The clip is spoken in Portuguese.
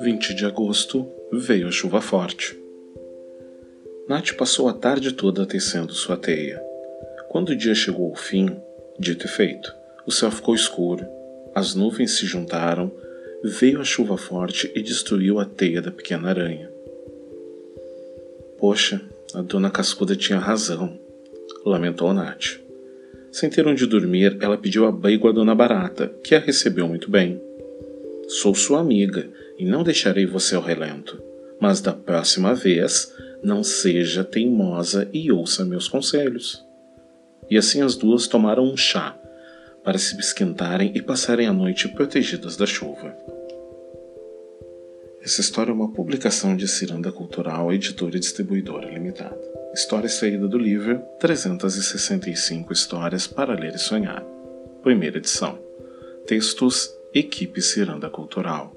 Vinte de agosto veio a chuva forte. Nath passou a tarde toda tecendo sua teia. Quando o dia chegou ao fim, dito e feito, o céu ficou escuro, as nuvens se juntaram, veio a chuva forte e destruiu a teia da pequena aranha. Poxa, a dona Cascuda tinha razão, lamentou Nath. Sem ter onde dormir, ela pediu abrigo à dona Barata, que a recebeu muito bem. Sou sua amiga e não deixarei você ao relento, mas da próxima vez não seja teimosa e ouça meus conselhos. E assim as duas tomaram um chá para se esquentarem e passarem a noite protegidas da chuva. Essa história é uma publicação de Ciranda Cultural, editora e distribuidora limitada. História extraída do livro 365 Histórias para Ler e Sonhar. Primeira edição. Textos Equipe Ciranda Cultural.